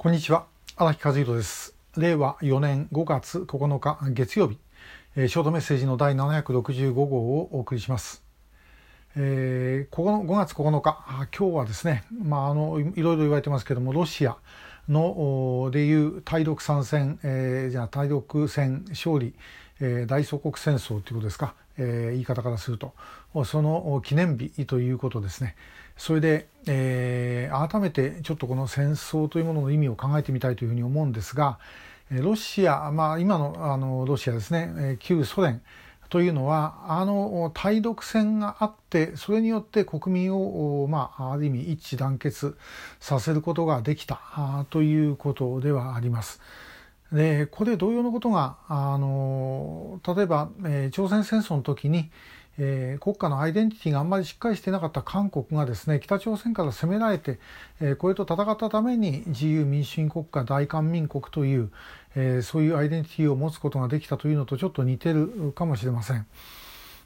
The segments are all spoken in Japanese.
こんにちは。荒木和弘です。令和4年5月9日月曜日、ショートメッセージの第765号をお送りします、えー、5月9日。今日はですねまああのいろいろ言われてますけどもロシアのでいう対独参戦、えー、じゃあ対独戦勝利、えー、大祖国戦争ということですか、えー、言い方からすると。その記念日ということですね。それで、えー、改めてちょっとこの戦争というものの意味を考えてみたいというふうに思うんですがロシア、まあ、今のあのロシアですね旧ソ連というのはあの対独戦があってそれによって国民を、まあ、ある意味一致団結させることができたということではあります。でここで同様のことがあの例えば、え、朝鮮戦争の時に、えー、国家のアイデンティティがあんまりしっかりしてなかった韓国がですね北朝鮮から攻められて、えー、これと戦ったために自由民主主義国家大韓民国という、えー、そういうアイデンティティを持つことができたというのとちょっと似てるかもしれません。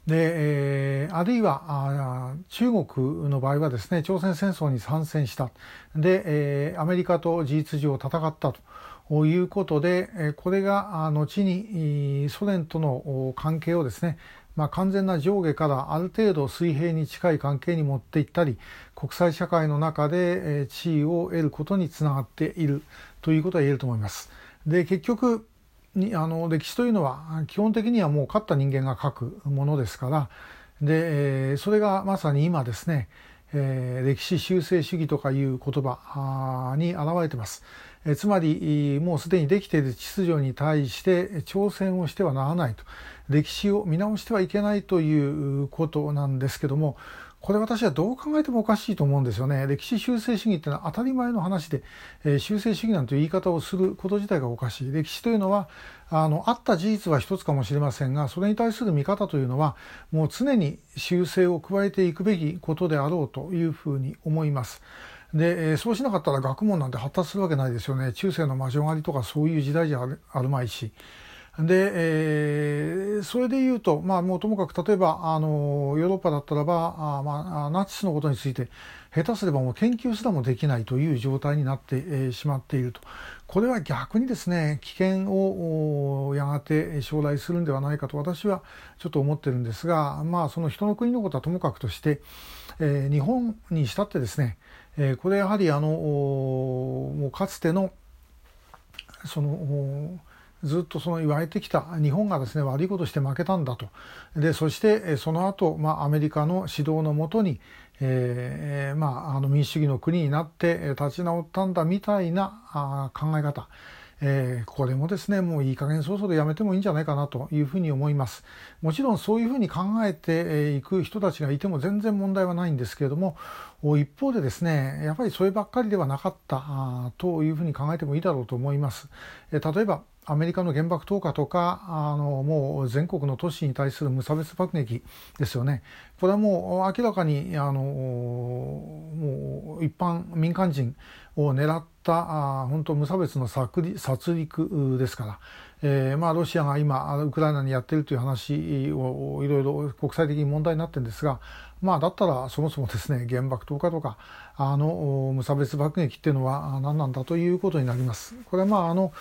で、えー、あるいはあ中国の場合はですね朝鮮戦争に参戦したで、えー、アメリカと事実上戦ったと。ということでこれが後にソ連との関係をですねまあ、完全な上下からある程度水平に近い関係に持っていったり国際社会の中で地位を得ることにつながっているということは言えると思います。で結局にあの歴史というのは基本的にはもう勝った人間が書くものですからでそれがまさに今ですねえー、歴史修正主義とかいう言葉に表れてます。えつまりもうすでにできている秩序に対して挑戦をしてはならないと歴史を見直してはいけないということなんですけどもこれ私はどう考えてもおかしいと思うんですよね。歴史修正主義ってのは当たり前の話で、えー、修正主義なんて言い方をすること自体がおかしい。歴史というのは、あの、あった事実は一つかもしれませんが、それに対する見方というのは、もう常に修正を加えていくべきことであろうというふうに思います。で、えー、そうしなかったら学問なんて発達するわけないですよね。中世の魔女狩りとかそういう時代じゃあるまいし。で、えー、それで言うと、まあ、もうともかく例えばあのヨーロッパだったらばあ、まあ、ナチスのことについて下手すればもう研究すらもできないという状態になって、えー、しまっていると。これは逆にですね危険をやがて将来するんではないかと私はちょっと思ってるんですが、まあ、その人の国のことはともかくとして、えー、日本にしたってですね、えー、これやはりあのもうかつてのそのずっとその言われてきた日本がですね悪いことして負けたんだと。でそしてその後、まあアメリカの指導のもとに、えーまあ、あの民主主義の国になって立ち直ったんだみたいな考え方。えー、これもですねもういい加減早々でやめてもいいんじゃないかなというふうに思います。もちろんそういうふうに考えていく人たちがいても全然問題はないんですけれども一方でですねやっぱりそればっかりではなかったというふうに考えてもいいだろうと思います、えー、例えばアメリカの原爆投下とかあのもう全国の都市に対する無差別爆撃ですよね。これはもう明らかにあのもう一般民間人を狙った本当無差別の殺戮ですから、えー、まあロシアが今ウクライナにやってるという話をいろいろ国際的に問題になってるんですがまあだったらそもそもですね原爆投下とかあの無差別爆撃っていうのは何なんだということになります。これはまああの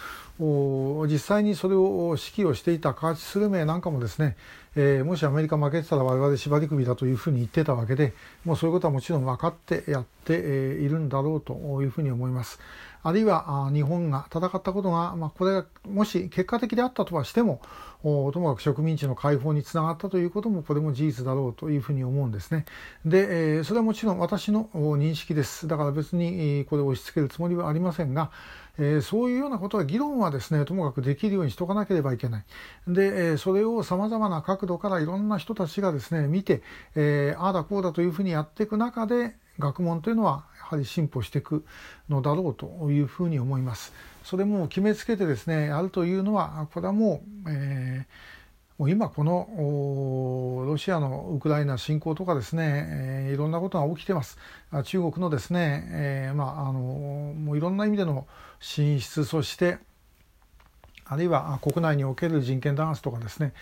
実際にそれを指揮をしていたカーチスルメなんかもですね、えー、もしアメリカ負けてたら我々縛り首だというふうに言ってたわけでもうそういうことはもちろん分かってやっているんだろうというふうに思います。あるいは日本が戦ったことが、まあ、これがもし結果的であったとはしてもともかく植民地の解放につながったということもこれも事実だろうというふうに思うんですね。でえ、それはもちろん私の認識です。だから別にこれを押し付けるつもりはありませんが、えー、そういうようなことは議論はですねともかくできるようにしとかなければいけない。で、えー、それをさまざまな角度からいろんな人たちがですね見て、えー、ああだこうだというふうにやっていく中で学問というのはやはり進歩していくのだろうというふうに思います。それも決めつけてですねあるというのはこれはもう、えーもう今このロシアのウクライナ侵攻とかですね、えー、いろんなことが起きてます。中国のですね、えー、まああのもういろんな意味での進出そしてあるいは国内における人権弾圧とかですね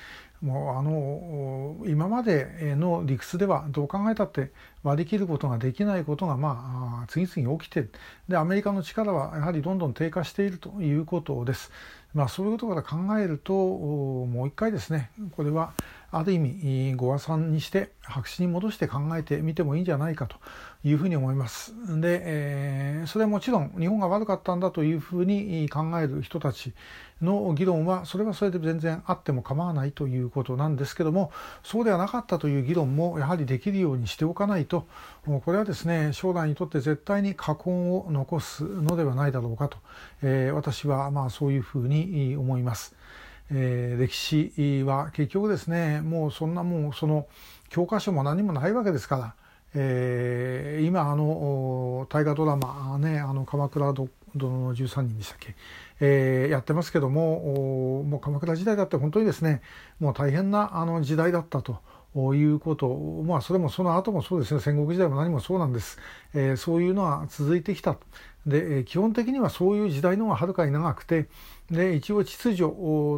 もうあの今までの理屈ではどう考えたって割り切ることができないことがまあ次々起きてでアメリカの力はやはりどんどん低下しているということです。まあ、そういうことから考えるともう一回ですねこれはある意味ご和算にして白紙に戻して考えてみてもいいんじゃないかというふうに思います。で、えー、それはもちろん日本が悪かったんだというふうに考える人たちの議論はそれはそれで全然あっても構わないということなんですけどもそうではなかったという議論もやはりできるようにしておかないとこれはですね将来にとって絶対に禍根を残すのではないだろうかと、えー、私はまあそういうふうに思います。えー、歴史は結局ですねもうそんなもうその教科書も何もないわけですから、えー、今あの大河ドラマねあの鎌倉殿の13人でしたっけ、えー、やってますけどももう鎌倉時代だって本当にですねもう大変なあの時代だったと。いうことまあそれもその後もそうですね戦国時代も何もそうなんです、えー、そういうのは続いてきたで基本的にはそういう時代の方がはるかに長くてで一応秩序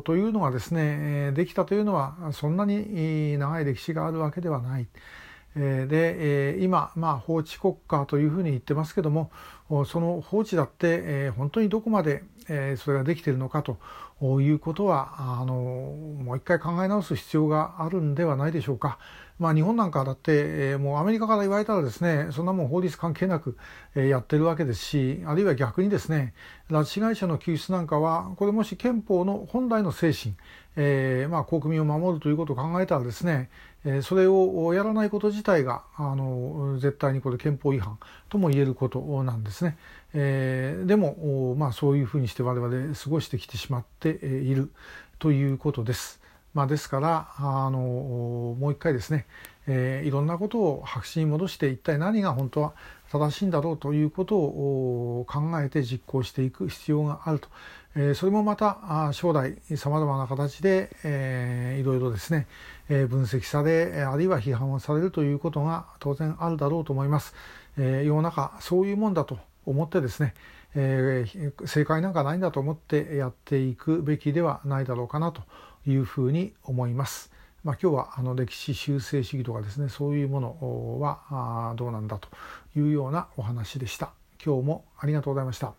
というのがですねできたというのはそんなに長い歴史があるわけではない。で今、まあ、法治国家というふうに言ってますけどもその法治だって本当にどこまでそれができているのかということはあのもう一回考え直す必要があるんではないでしょうか。まあ、日本なんかだって、もうアメリカから言われたらですねそんなもん法律関係なく、えやってるわけですしあるいは逆にですね拉致被害者の救出なんかはこれもし憲法の本来の精神、えー、まあ、国民を守るということを考えたらですね、えそれをやらないこと自体があの絶対にこれ憲法違反とも言えることなんですですね。えー、でも、まあ、そういうふうにして我々過ごしてきてしまっているということです。まあ、ですからあのもう一回ですね、えー、いろんなことを白紙に戻して一体何が本当は正しいんだろうということを考えて実行していく必要があると、えー、それもまた将来さまざまな形で、えー、いろいろですね、えー、分析されあるいは批判をされるということが当然あるだろうと思います。えー、世の中そういうもんだと思ってですね、えー、正解なんかないんだと思ってやっていくべきではないだろうかなというふうに思います。まあ、今日はあの歴史修正主義とかですねそういうものはどうなんだというようなお話でした。今日もありがとうございました。